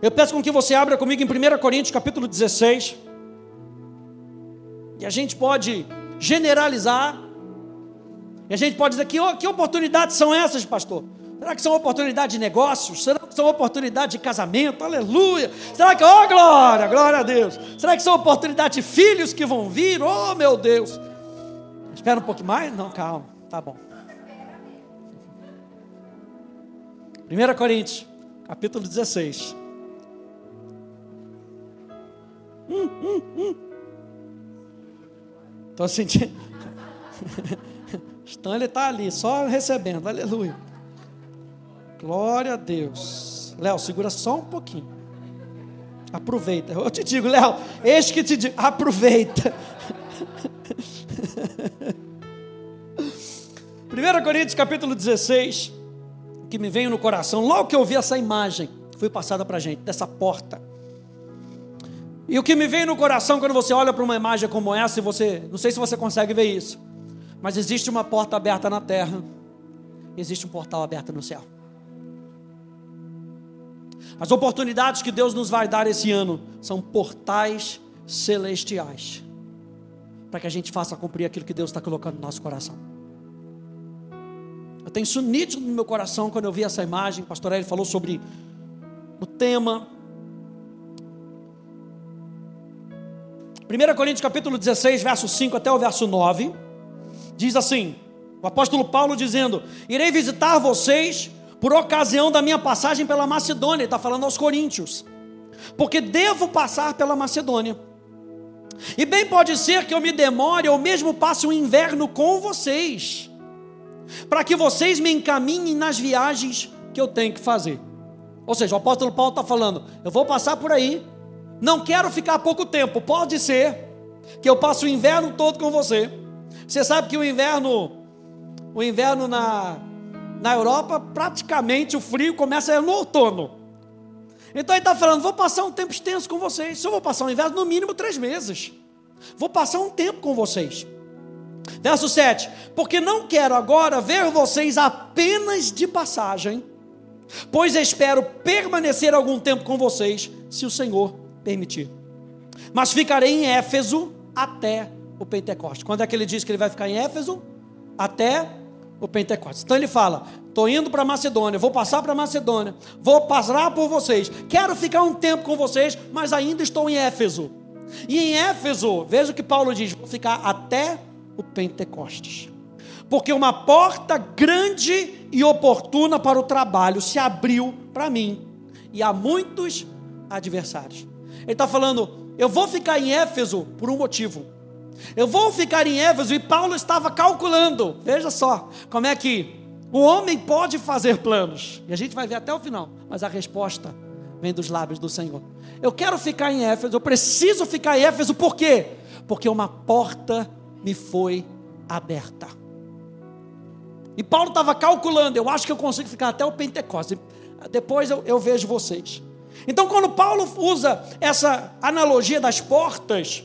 Eu peço com que você abra comigo em 1 Coríntios capítulo 16. E a gente pode generalizar. E a gente pode dizer: que, que oportunidades são essas, pastor? Será que são oportunidades de negócios? Será que são oportunidades de casamento? Aleluia! Será que, oh glória, glória a Deus! Será que são oportunidades de filhos que vão vir? Oh meu Deus! Espera um pouco mais? Não, calma, tá bom. 1 Coríntios, capítulo 16. Hum, hum, hum. Estou sentindo. Stanley está ali, só recebendo, aleluia. Glória a Deus. Léo, segura só um pouquinho. Aproveita. Eu te digo, Léo, eis que te digo, aproveita. 1 Coríntios capítulo 16, que me veio no coração, logo que eu vi essa imagem, foi passada para a gente, dessa porta. E o que me veio no coração quando você olha para uma imagem como essa, e você, não sei se você consegue ver isso, mas existe uma porta aberta na terra, existe um portal aberto no céu. As oportunidades que Deus nos vai dar esse ano são portais celestiais para que a gente faça cumprir aquilo que Deus está colocando no nosso coração. Eu tenho isso nítido no meu coração quando eu vi essa imagem. O pastor Eli falou sobre o tema. 1 Coríntios capítulo 16, verso 5 até o verso 9, diz assim: o apóstolo Paulo dizendo: Irei visitar vocês por ocasião da minha passagem pela Macedônia, está falando aos Coríntios, porque devo passar pela Macedônia. E bem pode ser que eu me demore ou mesmo passe o inverno com vocês, para que vocês me encaminhem nas viagens que eu tenho que fazer. Ou seja, o apóstolo Paulo está falando: eu vou passar por aí, não quero ficar pouco tempo, pode ser que eu passe o inverno todo com você. Você sabe que o inverno, o inverno na, na Europa, praticamente o frio começa no outono. Então ele está falando: vou passar um tempo extenso com vocês. Se eu vou passar um inverno, no mínimo três meses. Vou passar um tempo com vocês. Verso 7: Porque não quero agora ver vocês apenas de passagem, pois espero permanecer algum tempo com vocês, se o Senhor permitir. Mas ficarei em Éfeso até o Pentecostes. Quando é que ele diz que ele vai ficar em Éfeso? Até o Pentecostes. Então ele fala: estou indo para Macedônia, vou passar para Macedônia, vou passar por vocês, quero ficar um tempo com vocês, mas ainda estou em Éfeso. E em Éfeso, veja o que Paulo diz: vou ficar até o Pentecostes. Porque uma porta grande e oportuna para o trabalho se abriu para mim, e há muitos adversários. Ele está falando: eu vou ficar em Éfeso por um motivo eu vou ficar em Éfeso e Paulo estava calculando. Veja só como é que o homem pode fazer planos. E a gente vai ver até o final, mas a resposta vem dos lábios do Senhor. Eu quero ficar em Éfeso, eu preciso ficar em Éfeso, por quê? Porque uma porta me foi aberta. E Paulo estava calculando, eu acho que eu consigo ficar até o Pentecostes. Depois eu, eu vejo vocês. Então, quando Paulo usa essa analogia das portas,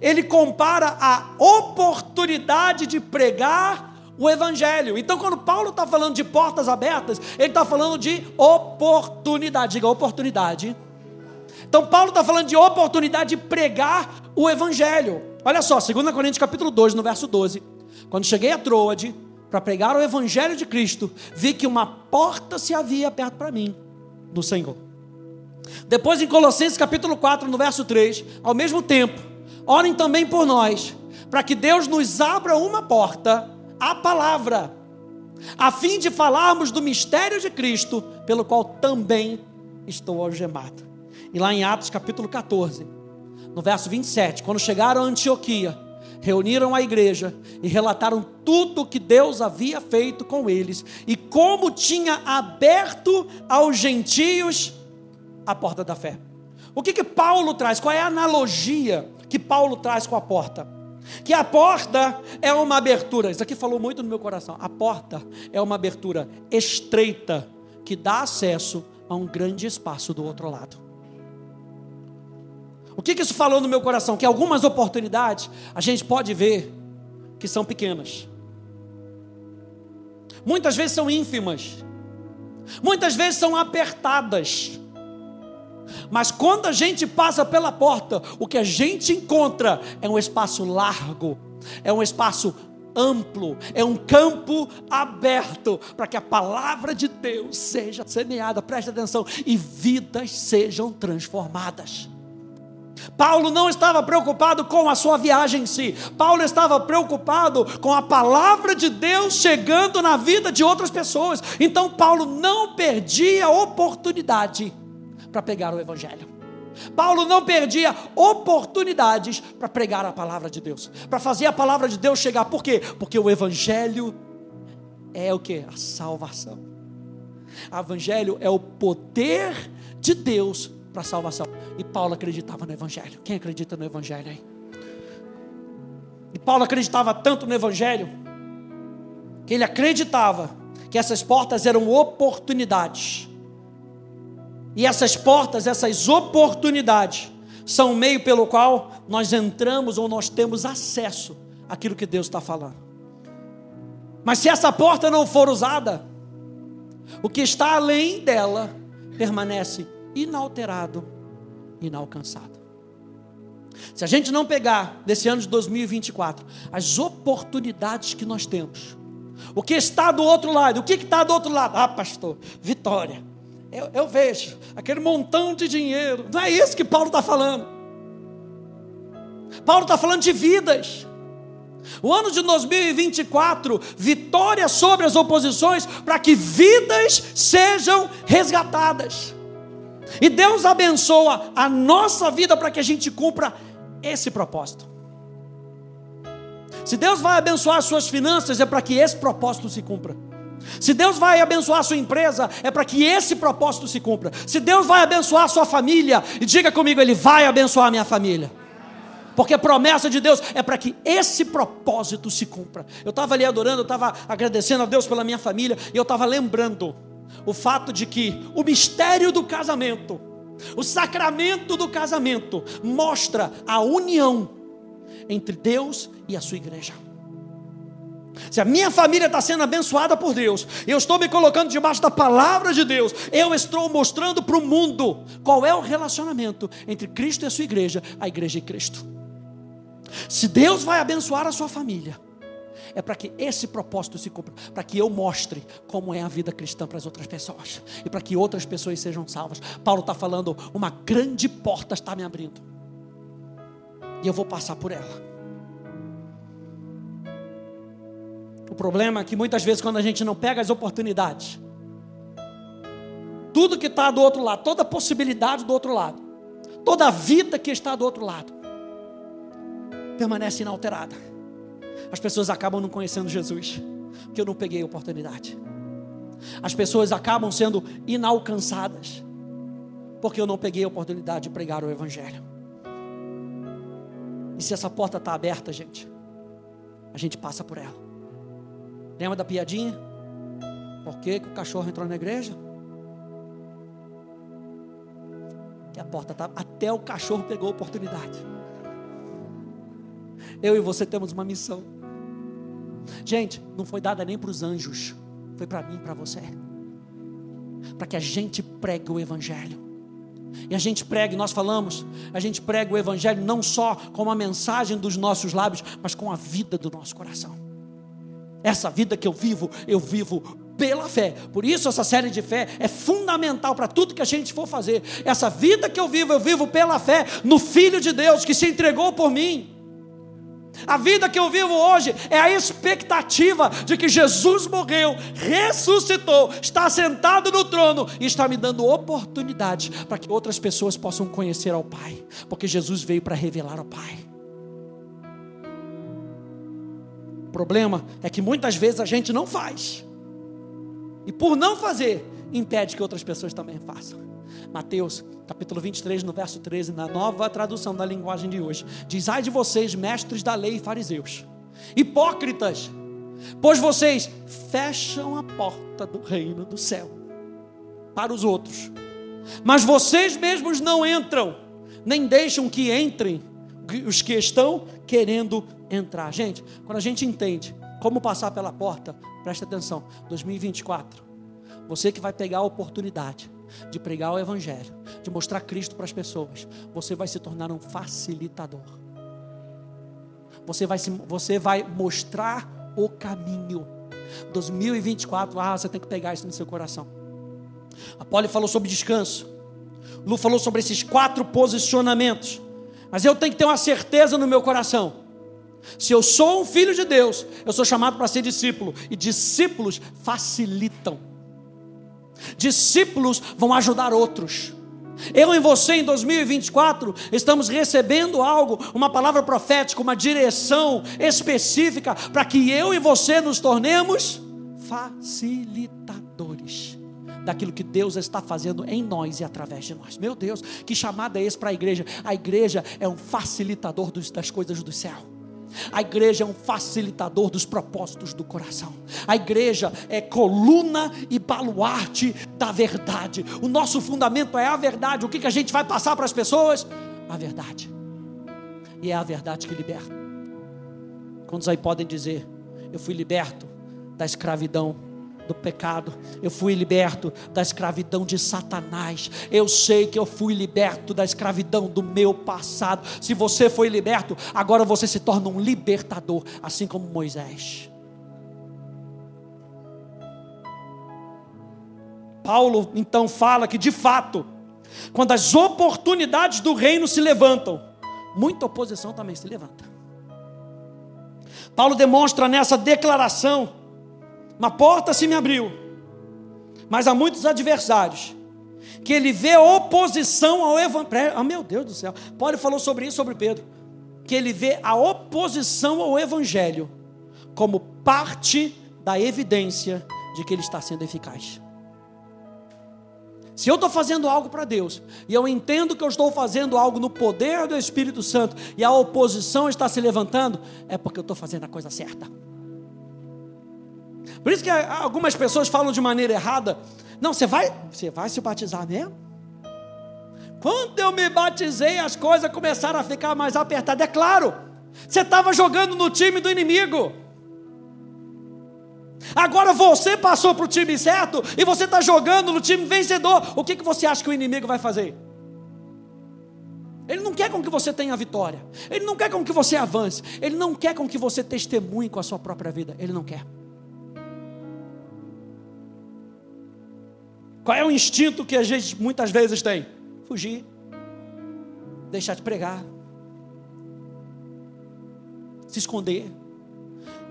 ele compara a oportunidade de pregar o Evangelho. Então, quando Paulo está falando de portas abertas, ele está falando de oportunidade. Diga oportunidade. Então, Paulo está falando de oportunidade de pregar o Evangelho. Olha só, 2 Coríntios capítulo 2, no verso 12. Quando cheguei a Troade para pregar o Evangelho de Cristo, vi que uma porta se havia aberto para mim, do Senhor. Depois, em Colossenses capítulo 4, no verso 3, ao mesmo tempo, Orem também por nós, para que Deus nos abra uma porta, a palavra, a fim de falarmos do mistério de Cristo, pelo qual também estou algemado. E lá em Atos capítulo 14, no verso 27, quando chegaram a Antioquia, reuniram a igreja e relataram tudo o que Deus havia feito com eles e como tinha aberto aos gentios a porta da fé. O que que Paulo traz? Qual é a analogia que Paulo traz com a porta. Que a porta é uma abertura, isso aqui falou muito no meu coração. A porta é uma abertura estreita que dá acesso a um grande espaço do outro lado. O que, que isso falou no meu coração? Que algumas oportunidades a gente pode ver que são pequenas, muitas vezes são ínfimas, muitas vezes são apertadas, Mas quando a gente passa pela porta, o que a gente encontra é um espaço largo, é um espaço amplo, é um campo aberto para que a palavra de Deus seja semeada, preste atenção, e vidas sejam transformadas. Paulo não estava preocupado com a sua viagem em si, Paulo estava preocupado com a palavra de Deus chegando na vida de outras pessoas. Então, Paulo não perdia a oportunidade para pegar o Evangelho. Paulo não perdia oportunidades para pregar a palavra de Deus, para fazer a palavra de Deus chegar. Por quê? Porque o Evangelho é o que? A salvação. O Evangelho é o poder de Deus para a salvação. E Paulo acreditava no Evangelho. Quem acredita no Evangelho aí? E Paulo acreditava tanto no Evangelho que ele acreditava que essas portas eram oportunidades e essas portas, essas oportunidades, são o meio pelo qual nós entramos ou nós temos acesso àquilo que Deus está falando. Mas se essa porta não for usada, o que está além dela permanece inalterado, inalcançado. Se a gente não pegar desse ano de 2024 as oportunidades que nós temos, o que está do outro lado, o que está do outro lado? Ah, pastor, vitória eu, eu vejo aquele montão de dinheiro. Não é isso que Paulo está falando. Paulo está falando de vidas. O ano de 2024, vitória sobre as oposições, para que vidas sejam resgatadas. E Deus abençoa a nossa vida para que a gente cumpra esse propósito. Se Deus vai abençoar as suas finanças, é para que esse propósito se cumpra. Se Deus vai abençoar a sua empresa, é para que esse propósito se cumpra. Se Deus vai abençoar a sua família, e diga comigo, Ele vai abençoar a minha família. Porque a promessa de Deus é para que esse propósito se cumpra. Eu estava ali adorando, eu estava agradecendo a Deus pela minha família, e eu estava lembrando o fato de que o mistério do casamento, o sacramento do casamento, mostra a união entre Deus e a sua igreja. Se a minha família está sendo abençoada por Deus, eu estou me colocando debaixo da palavra de Deus, eu estou mostrando para o mundo qual é o relacionamento entre Cristo e a sua igreja, a igreja e Cristo. Se Deus vai abençoar a sua família, é para que esse propósito se cumpra, para que eu mostre como é a vida cristã para as outras pessoas e para que outras pessoas sejam salvas. Paulo está falando, uma grande porta está me abrindo e eu vou passar por ela. O problema é que muitas vezes, quando a gente não pega as oportunidades, tudo que está do outro lado, toda possibilidade do outro lado, toda a vida que está do outro lado, permanece inalterada. As pessoas acabam não conhecendo Jesus, porque eu não peguei a oportunidade. As pessoas acabam sendo inalcançadas, porque eu não peguei a oportunidade de pregar o Evangelho. E se essa porta está aberta, gente, a gente passa por ela. Lembra da piadinha? Por que, que o cachorro entrou na igreja? Que a porta estava. Até o cachorro pegou a oportunidade. Eu e você temos uma missão. Gente, não foi dada nem para os anjos, foi para mim e para você. Para que a gente pregue o Evangelho. E a gente prega, nós falamos, a gente prega o Evangelho não só com a mensagem dos nossos lábios, mas com a vida do nosso coração. Essa vida que eu vivo, eu vivo pela fé. Por isso essa série de fé é fundamental para tudo que a gente for fazer. Essa vida que eu vivo, eu vivo pela fé no Filho de Deus que se entregou por mim. A vida que eu vivo hoje é a expectativa de que Jesus morreu, ressuscitou, está sentado no trono e está me dando oportunidade para que outras pessoas possam conhecer ao Pai, porque Jesus veio para revelar ao Pai. Problema é que muitas vezes a gente não faz. E por não fazer, impede que outras pessoas também façam. Mateus, capítulo 23, no verso 13, na nova tradução da linguagem de hoje, diz: Ai de vocês, mestres da lei e fariseus, hipócritas, pois vocês fecham a porta do reino do céu para os outros, mas vocês mesmos não entram, nem deixam que entrem os que estão querendo entrar. Gente, quando a gente entende como passar pela porta, presta atenção, 2024, você que vai pegar a oportunidade de pregar o Evangelho, de mostrar Cristo para as pessoas, você vai se tornar um facilitador. Você vai, se, você vai mostrar o caminho. 2024, ah, você tem que pegar isso no seu coração. A Polly falou sobre descanso. Lu falou sobre esses quatro posicionamentos. Mas eu tenho que ter uma certeza no meu coração. Se eu sou um filho de Deus, eu sou chamado para ser discípulo. E discípulos facilitam. Discípulos vão ajudar outros. Eu e você em 2024 estamos recebendo algo, uma palavra profética, uma direção específica para que eu e você nos tornemos facilitadores daquilo que Deus está fazendo em nós e através de nós. Meu Deus, que chamada é esse para a igreja? A igreja é um facilitador das coisas do céu. A igreja é um facilitador dos propósitos do coração. A igreja é coluna e baluarte da verdade. O nosso fundamento é a verdade. O que, que a gente vai passar para as pessoas? A verdade. E é a verdade que liberta. Quantos aí podem dizer: Eu fui liberto da escravidão do pecado, eu fui liberto da escravidão de Satanás. Eu sei que eu fui liberto da escravidão do meu passado. Se você foi liberto, agora você se torna um libertador, assim como Moisés. Paulo então fala que de fato, quando as oportunidades do reino se levantam, muita oposição também se levanta. Paulo demonstra nessa declaração uma porta se me abriu, mas há muitos adversários. Que ele vê oposição ao evangelho. Ah, meu Deus do céu. Paulo falou sobre isso, sobre Pedro. Que ele vê a oposição ao evangelho como parte da evidência de que ele está sendo eficaz. Se eu estou fazendo algo para Deus, e eu entendo que eu estou fazendo algo no poder do Espírito Santo, e a oposição está se levantando, é porque eu estou fazendo a coisa certa. Por isso que algumas pessoas falam de maneira errada. Não, você vai, você vai se batizar mesmo? Quando eu me batizei, as coisas começaram a ficar mais apertadas. É claro, você estava jogando no time do inimigo. Agora você passou para o time certo e você está jogando no time vencedor. O que, que você acha que o inimigo vai fazer? Ele não quer com que você tenha vitória. Ele não quer com que você avance. Ele não quer com que você testemunhe com a sua própria vida. Ele não quer. Qual é o instinto que a gente muitas vezes tem? Fugir, deixar de pregar, se esconder.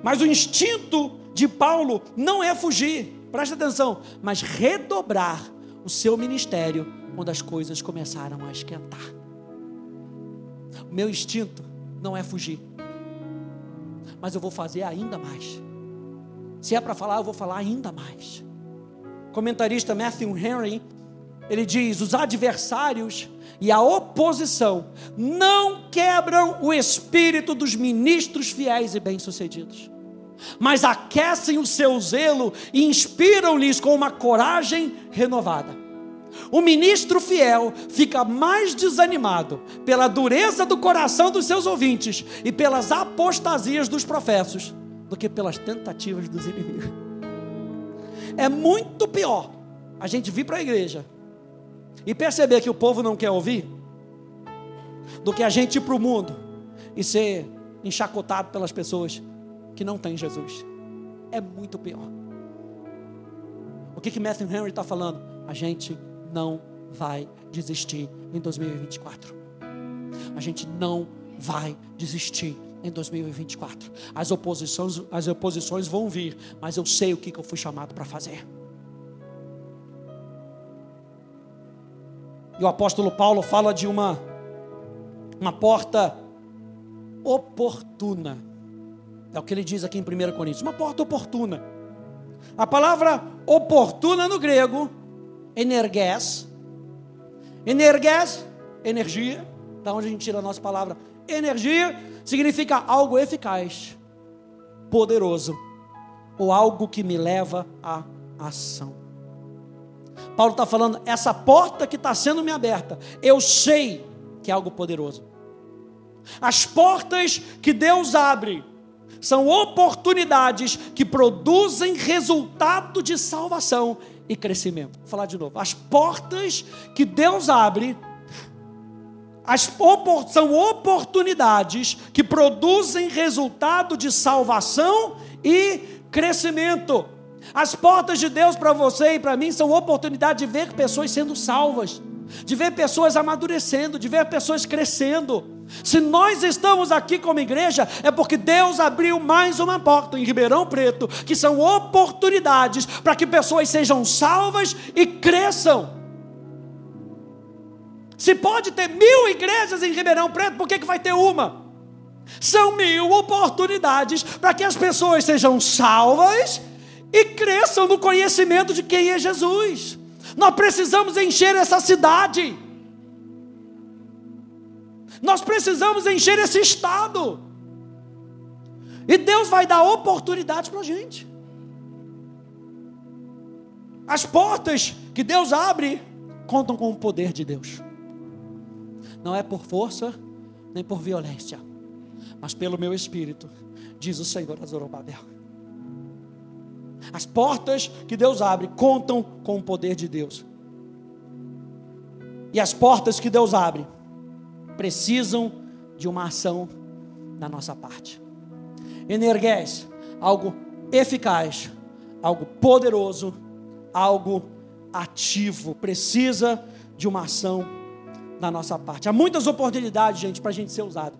Mas o instinto de Paulo não é fugir, presta atenção, mas redobrar o seu ministério quando as coisas começaram a esquentar. O meu instinto não é fugir, mas eu vou fazer ainda mais. Se é para falar, eu vou falar ainda mais comentarista Matthew Henry, ele diz: os adversários e a oposição não quebram o espírito dos ministros fiéis e bem-sucedidos, mas aquecem o seu zelo e inspiram-lhes com uma coragem renovada. O ministro fiel fica mais desanimado pela dureza do coração dos seus ouvintes e pelas apostasias dos professos do que pelas tentativas dos inimigos. É muito pior a gente vir para a igreja e perceber que o povo não quer ouvir, do que a gente ir para o mundo e ser enchacotado pelas pessoas que não têm Jesus. É muito pior. O que, que Matthew Henry está falando? A gente não vai desistir em 2024. A gente não vai desistir em 2024. As oposições, as oposições vão vir, mas eu sei o que, que eu fui chamado para fazer. E o apóstolo Paulo fala de uma, uma porta oportuna. É o que ele diz aqui em 1 Coríntios, uma porta oportuna. A palavra oportuna no grego, energes. Energes, energia, da onde a gente tira a nossa palavra energia significa algo eficaz, poderoso, ou algo que me leva à ação. Paulo está falando, essa porta que está sendo me aberta, eu sei que é algo poderoso. As portas que Deus abre são oportunidades que produzem resultado de salvação e crescimento. Vou falar de novo. As portas que Deus abre as opor são oportunidades que produzem resultado de salvação e crescimento. As portas de Deus para você e para mim são oportunidade de ver pessoas sendo salvas, de ver pessoas amadurecendo, de ver pessoas crescendo. Se nós estamos aqui como igreja, é porque Deus abriu mais uma porta em Ribeirão Preto, que são oportunidades para que pessoas sejam salvas e cresçam. Se pode ter mil igrejas em Ribeirão Preto, por que, que vai ter uma? São mil oportunidades para que as pessoas sejam salvas e cresçam no conhecimento de quem é Jesus. Nós precisamos encher essa cidade. Nós precisamos encher esse estado. E Deus vai dar oportunidades para a gente. As portas que Deus abre contam com o poder de Deus não é por força nem por violência, mas pelo meu espírito, diz o Senhor a Zorobabel. As portas que Deus abre contam com o poder de Deus. E as portas que Deus abre precisam de uma ação da nossa parte. Energués, algo eficaz, algo poderoso, algo ativo, precisa de uma ação da nossa parte. Há muitas oportunidades, gente, para a gente ser usado.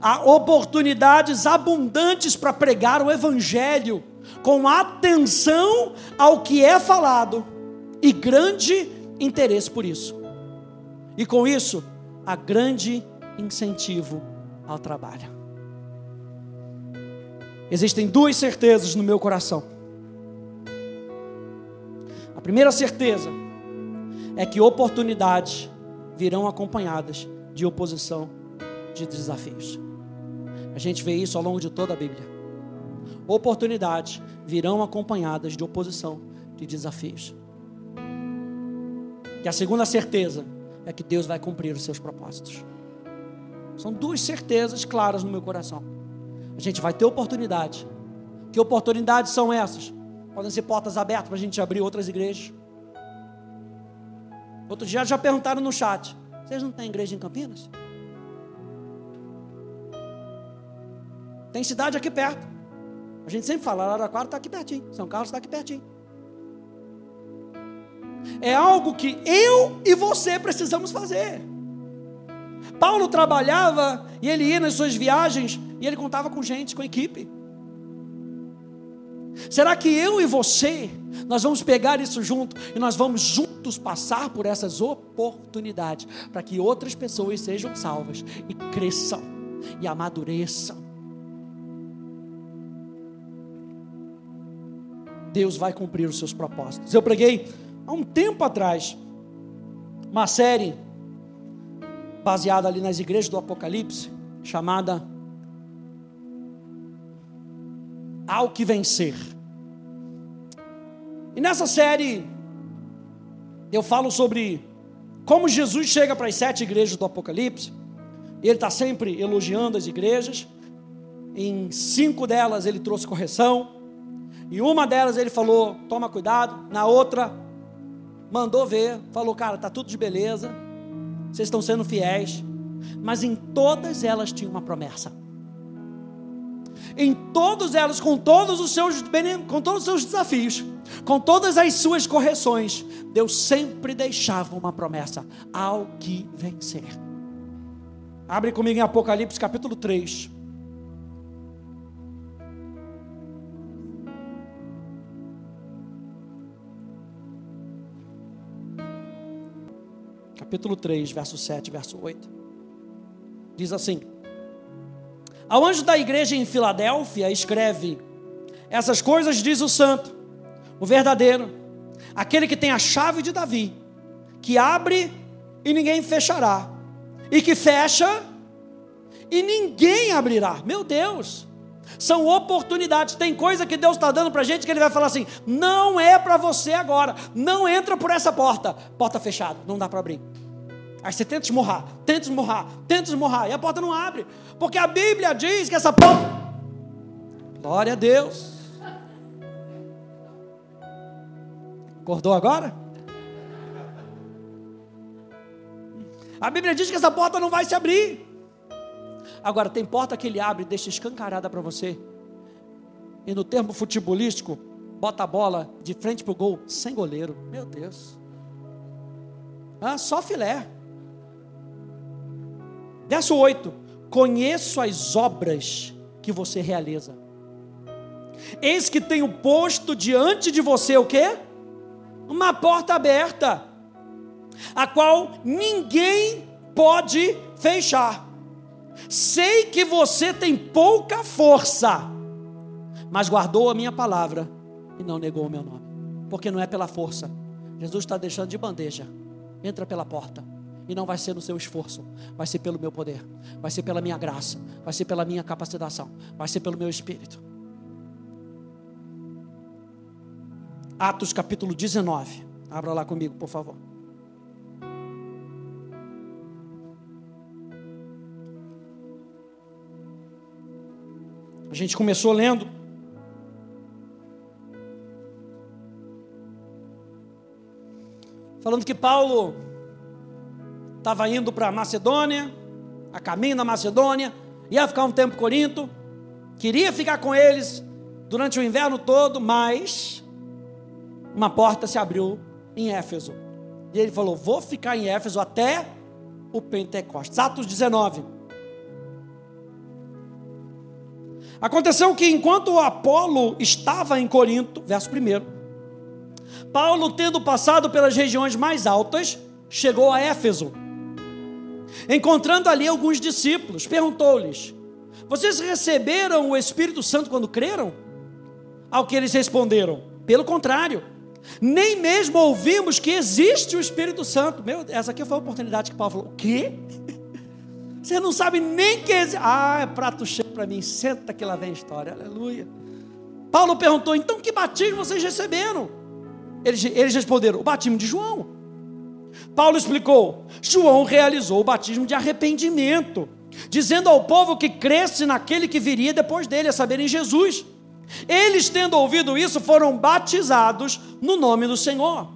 Há oportunidades abundantes para pregar o Evangelho com atenção ao que é falado e grande interesse por isso. E com isso, há grande incentivo ao trabalho. Existem duas certezas no meu coração. A primeira certeza é que oportunidades virão acompanhadas de oposição, de desafios. A gente vê isso ao longo de toda a Bíblia. Oportunidades virão acompanhadas de oposição, de desafios. E a segunda certeza é que Deus vai cumprir os seus propósitos. São duas certezas claras no meu coração. A gente vai ter oportunidade. Que oportunidades são essas? Podem ser portas abertas para a gente abrir outras igrejas. Outro dia já perguntaram no chat: vocês não têm igreja em Campinas? Tem cidade aqui perto. A gente sempre fala, Araraquara está aqui pertinho, São Carlos está aqui pertinho. É algo que eu e você precisamos fazer. Paulo trabalhava e ele ia nas suas viagens e ele contava com gente, com equipe. Será que eu e você, nós vamos pegar isso junto e nós vamos juntos passar por essas oportunidades para que outras pessoas sejam salvas e cresçam e amadureçam? Deus vai cumprir os seus propósitos. Eu preguei há um tempo atrás uma série baseada ali nas igrejas do Apocalipse, chamada Ao que vencer. E nessa série, eu falo sobre como Jesus chega para as sete igrejas do Apocalipse. Ele está sempre elogiando as igrejas. Em cinco delas ele trouxe correção. Em uma delas ele falou: toma cuidado. Na outra, mandou ver, falou: cara, está tudo de beleza. Vocês estão sendo fiéis. Mas em todas elas tinha uma promessa em todas elas, com todos os seus, com todos os seus desafios, com todas as suas correções, Deus sempre deixava uma promessa: ao que vencer. Abre comigo em Apocalipse capítulo 3. Capítulo 3, verso 7, verso 8. Diz assim: ao anjo da igreja em Filadélfia, escreve: Essas coisas diz o santo, o verdadeiro, aquele que tem a chave de Davi, que abre e ninguém fechará, e que fecha e ninguém abrirá. Meu Deus! São oportunidades. Tem coisa que Deus está dando para a gente que Ele vai falar assim: não é para você agora. Não entra por essa porta. Porta fechada, não dá para abrir. Aí você tenta esmurrar, tenta esmurrar, tenta esmurrar, e a porta não abre. Porque a Bíblia diz que essa porta. Glória a Deus. Acordou agora? A Bíblia diz que essa porta não vai se abrir. Agora, tem porta que ele abre e deixa escancarada para você. E no termo futebolístico, bota a bola de frente para o gol, sem goleiro. Meu Deus. Ah, só filé. Verso 8: Conheço as obras que você realiza. Eis que tenho posto diante de você o quê? Uma porta aberta, a qual ninguém pode fechar. Sei que você tem pouca força, mas guardou a minha palavra e não negou o meu nome, porque não é pela força. Jesus está deixando de bandeja. Entra pela porta. E não vai ser no seu esforço, vai ser pelo meu poder, vai ser pela minha graça, vai ser pela minha capacitação, vai ser pelo meu espírito. Atos capítulo 19. Abra lá comigo, por favor. A gente começou lendo. Falando que Paulo estava indo para Macedônia, a caminho da Macedônia, ia ficar um tempo em Corinto, queria ficar com eles durante o inverno todo, mas uma porta se abriu em Éfeso. E ele falou: Vou ficar em Éfeso até o Pentecostes. Atos 19. Aconteceu que enquanto Apolo estava em Corinto, verso 1, Paulo, tendo passado pelas regiões mais altas, chegou a Éfeso. Encontrando ali alguns discípulos, perguntou-lhes: Vocês receberam o Espírito Santo quando creram? Ao que eles responderam: Pelo contrário nem mesmo ouvimos que existe o Espírito Santo. Meu, essa aqui foi a oportunidade que Paulo falou: O quê? Você não sabe nem que existe. Ah, é prato cheio para mim. Senta que lá vem a história. Aleluia. Paulo perguntou: Então que batismo vocês receberam? Eles, eles responderam: O batismo de João. Paulo explicou: João realizou o batismo de arrependimento, dizendo ao povo que cresce naquele que viria depois dele, a saber, em Jesus. Eles, tendo ouvido isso, foram batizados no nome do Senhor.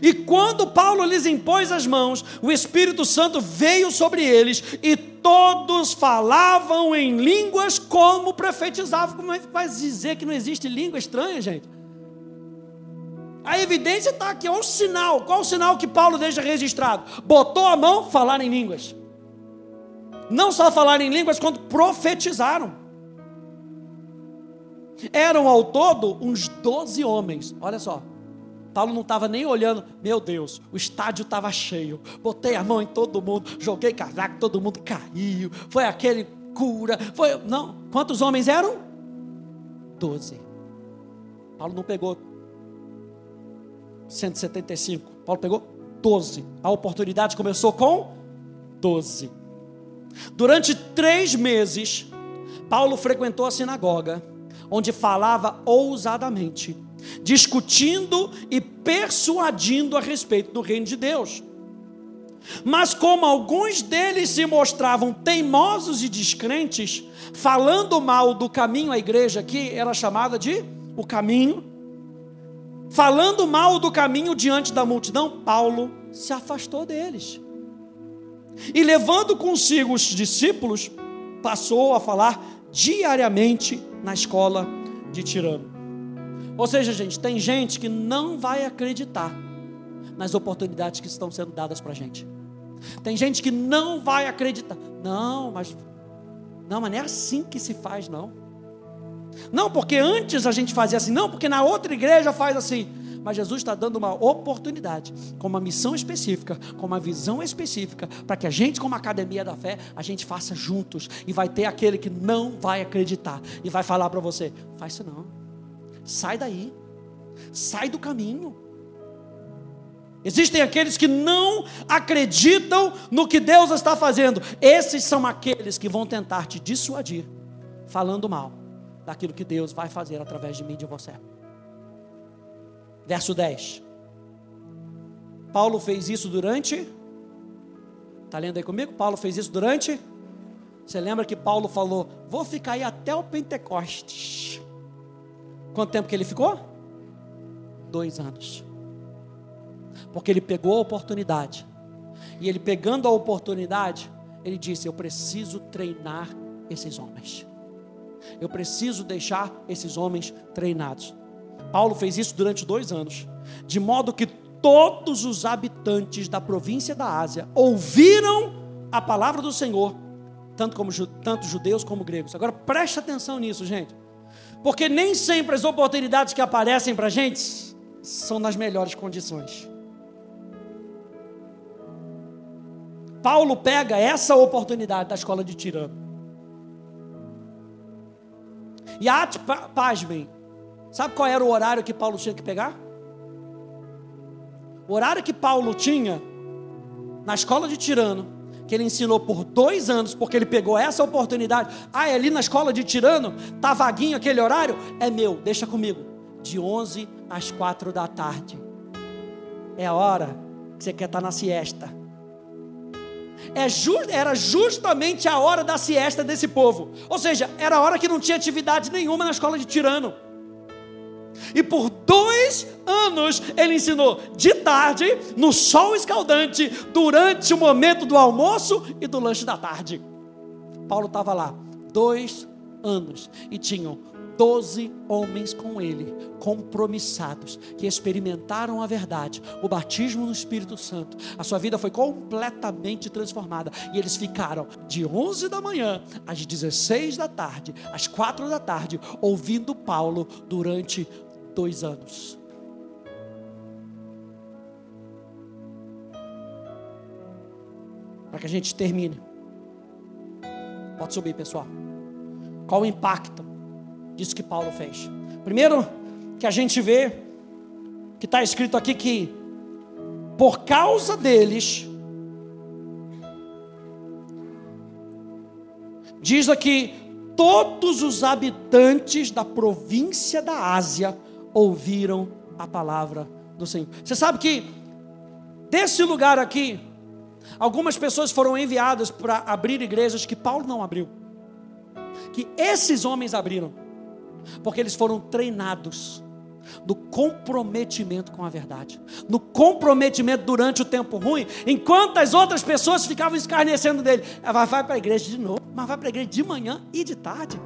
E quando Paulo lhes impôs as mãos, o Espírito Santo veio sobre eles e todos falavam em línguas como profetizavam. Como é que vai dizer que não existe língua estranha, gente? A evidência está aqui, olha o sinal. Qual o sinal que Paulo deixa registrado? Botou a mão, falar em línguas. Não só falar em línguas, quanto profetizaram. Eram ao todo uns 12 homens. Olha só. Paulo não estava nem olhando, meu Deus, o estádio estava cheio. Botei a mão em todo mundo, joguei casaco, todo mundo caiu. Foi aquele cura. Foi, não, quantos homens eram? Doze. Paulo não pegou 175. Paulo pegou 12. A oportunidade começou com 12. Durante três meses, Paulo frequentou a sinagoga onde falava ousadamente, discutindo e persuadindo a respeito do reino de Deus. Mas como alguns deles se mostravam teimosos e descrentes, falando mal do caminho, a igreja aqui era chamada de o caminho, falando mal do caminho diante da multidão, Paulo se afastou deles. E levando consigo os discípulos, passou a falar diariamente na escola de tirano. Ou seja, gente, tem gente que não vai acreditar nas oportunidades que estão sendo dadas para a gente. Tem gente que não vai acreditar. Não, mas não, mas não é assim que se faz, não. Não, porque antes a gente fazia assim, não, porque na outra igreja faz assim. Mas Jesus está dando uma oportunidade, com uma missão específica, com uma visão específica, para que a gente, como academia da fé, a gente faça juntos. E vai ter aquele que não vai acreditar e vai falar para você: faz isso não, sai daí, sai do caminho. Existem aqueles que não acreditam no que Deus está fazendo. Esses são aqueles que vão tentar te dissuadir, falando mal daquilo que Deus vai fazer através de mim e de você. Verso 10. Paulo fez isso durante. Está lendo aí comigo? Paulo fez isso durante. Você lembra que Paulo falou: Vou ficar aí até o Pentecostes. Quanto tempo que ele ficou? Dois anos. Porque ele pegou a oportunidade. E ele pegando a oportunidade, ele disse: Eu preciso treinar esses homens. Eu preciso deixar esses homens treinados. Paulo fez isso durante dois anos, de modo que todos os habitantes da província da Ásia ouviram a palavra do Senhor, tanto, como, tanto judeus como gregos. Agora preste atenção nisso, gente, porque nem sempre as oportunidades que aparecem para a gente são nas melhores condições. Paulo pega essa oportunidade da escola de Tirano. E a pasmem, sabe qual era o horário que Paulo tinha que pegar? O horário que Paulo tinha na escola de Tirano, que ele ensinou por dois anos, porque ele pegou essa oportunidade. Ah, é ali na escola de Tirano, tá vaguinho aquele horário? É meu, deixa comigo. De 11 às 4 da tarde. É a hora que você quer estar na siesta. É era justamente a hora da siesta desse povo. Ou seja, era a hora que não tinha atividade nenhuma na escola de Tirano. E por dois anos ele ensinou de tarde, no sol escaldante, durante o momento do almoço e do lanche da tarde. Paulo estava lá, dois anos, e tinham doze homens com ele, compromissados, que experimentaram a verdade, o batismo no Espírito Santo. A sua vida foi completamente transformada. E eles ficaram de 11 da manhã às 16 da tarde, às 4 da tarde, ouvindo Paulo durante dois anos. Para que a gente termine. Pode subir, pessoal. Qual o impacto disso que Paulo fez? Primeiro, que a gente vê que está escrito aqui que por causa deles, diz aqui, todos os habitantes da província da Ásia ouviram a palavra do Senhor. Você sabe que desse lugar aqui, algumas pessoas foram enviadas para abrir igrejas que Paulo não abriu. Que esses homens abriram, porque eles foram treinados no comprometimento com a verdade, no comprometimento durante o tempo ruim, enquanto as outras pessoas ficavam escarnecendo dele. Vai, vai para a igreja de novo, mas vai para a igreja de manhã e de tarde.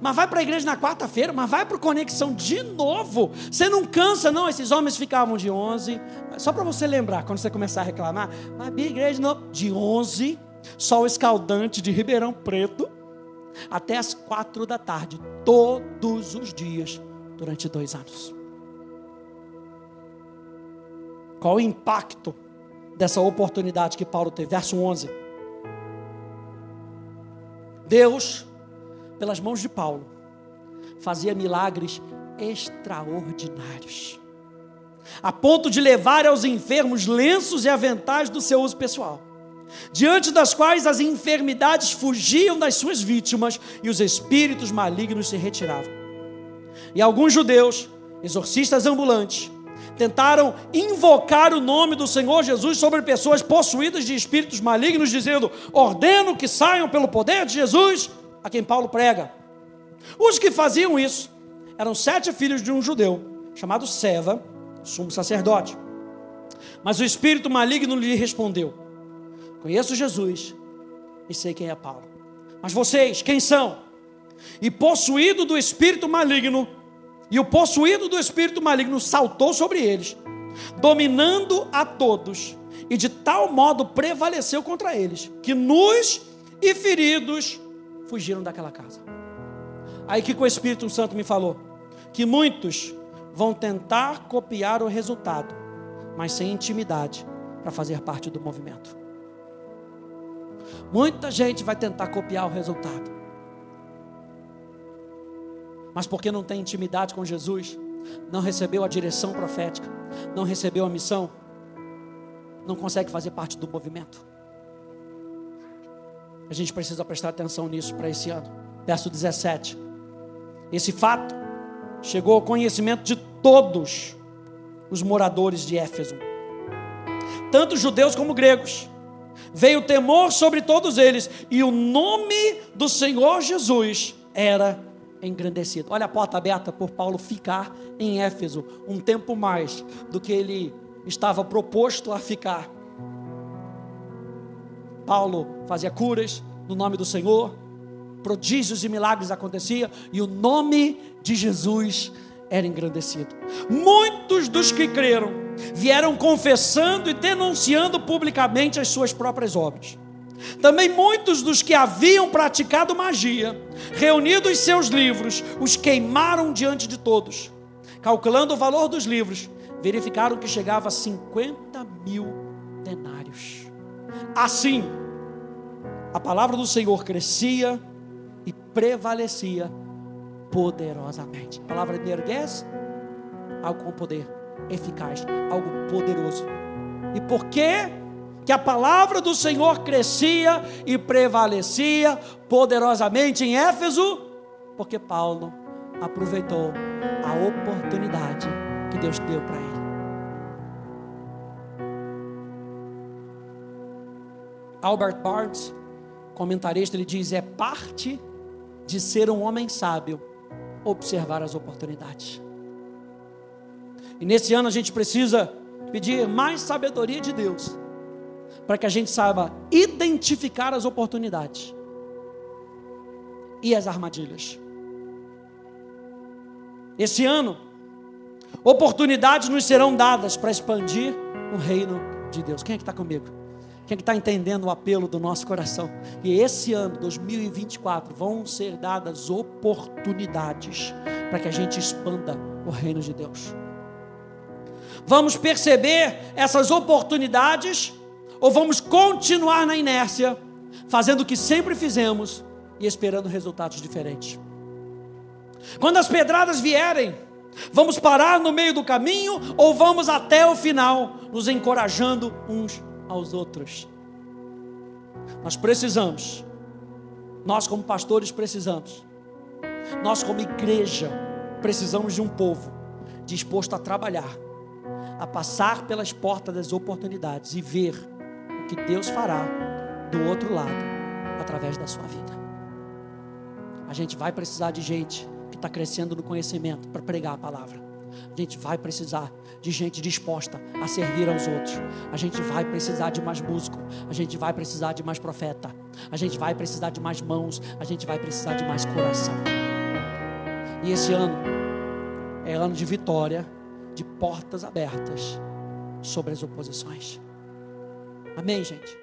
Mas vai para a igreja na quarta-feira, mas vai para o Conexão de novo. Você não cansa, não. Esses homens ficavam de 11. Só para você lembrar, quando você começar a reclamar, mas a igreja de novo. De 11, sol escaldante de Ribeirão Preto, até as quatro da tarde, todos os dias, durante dois anos. Qual o impacto dessa oportunidade que Paulo teve? Verso 11. Deus pelas mãos de Paulo, fazia milagres extraordinários, a ponto de levar aos enfermos lenços e aventais do seu uso pessoal, diante das quais as enfermidades fugiam das suas vítimas e os espíritos malignos se retiravam. E alguns judeus, exorcistas ambulantes, tentaram invocar o nome do Senhor Jesus sobre pessoas possuídas de espíritos malignos, dizendo: Ordeno que saiam pelo poder de Jesus a quem Paulo prega. Os que faziam isso eram sete filhos de um judeu, chamado Seva, sumo sacerdote. Mas o espírito maligno lhe respondeu: Conheço Jesus e sei quem é Paulo. Mas vocês, quem são? E possuído do espírito maligno, e o possuído do espírito maligno saltou sobre eles, dominando a todos, e de tal modo prevaleceu contra eles, que nus e feridos fugiram daquela casa. Aí que o Espírito Santo me falou que muitos vão tentar copiar o resultado, mas sem intimidade para fazer parte do movimento. Muita gente vai tentar copiar o resultado. Mas porque não tem intimidade com Jesus, não recebeu a direção profética, não recebeu a missão, não consegue fazer parte do movimento. A gente precisa prestar atenção nisso para esse ano. Verso 17. Esse fato chegou ao conhecimento de todos os moradores de Éfeso, tanto judeus como gregos. Veio temor sobre todos eles, e o nome do Senhor Jesus era engrandecido. Olha a porta aberta por Paulo ficar em Éfeso um tempo mais do que ele estava proposto a ficar. Paulo fazia curas no nome do Senhor, prodígios e milagres aconteciam e o nome de Jesus era engrandecido. Muitos dos que creram vieram confessando e denunciando publicamente as suas próprias obras. Também muitos dos que haviam praticado magia, reunidos seus livros, os queimaram diante de todos. Calculando o valor dos livros, verificaram que chegava a 50 mil denários. Assim, a palavra do Senhor crescia e prevalecia poderosamente. A palavra de ergues, algo com poder, eficaz, algo poderoso. E por que que a palavra do Senhor crescia e prevalecia poderosamente em Éfeso? Porque Paulo aproveitou a oportunidade que Deus deu para ele. Albert Barnes comentarista, ele diz: é parte de ser um homem sábio observar as oportunidades. E nesse ano a gente precisa pedir mais sabedoria de Deus, para que a gente saiba identificar as oportunidades e as armadilhas. Esse ano, oportunidades nos serão dadas para expandir o reino de Deus. Quem é que está comigo? Quem está entendendo o apelo do nosso coração? E esse ano, 2024, vão ser dadas oportunidades para que a gente expanda o reino de Deus. Vamos perceber essas oportunidades ou vamos continuar na inércia, fazendo o que sempre fizemos e esperando resultados diferentes? Quando as pedradas vierem, vamos parar no meio do caminho ou vamos até o final, nos encorajando uns aos outros. Nós precisamos, nós como pastores precisamos, nós como igreja precisamos de um povo disposto a trabalhar, a passar pelas portas das oportunidades e ver o que Deus fará do outro lado através da sua vida. A gente vai precisar de gente que está crescendo no conhecimento para pregar a palavra. A gente vai precisar de gente disposta a servir aos outros. A gente vai precisar de mais músico. A gente vai precisar de mais profeta. A gente vai precisar de mais mãos. A gente vai precisar de mais coração. E esse ano é ano de vitória, de portas abertas sobre as oposições. Amém, gente?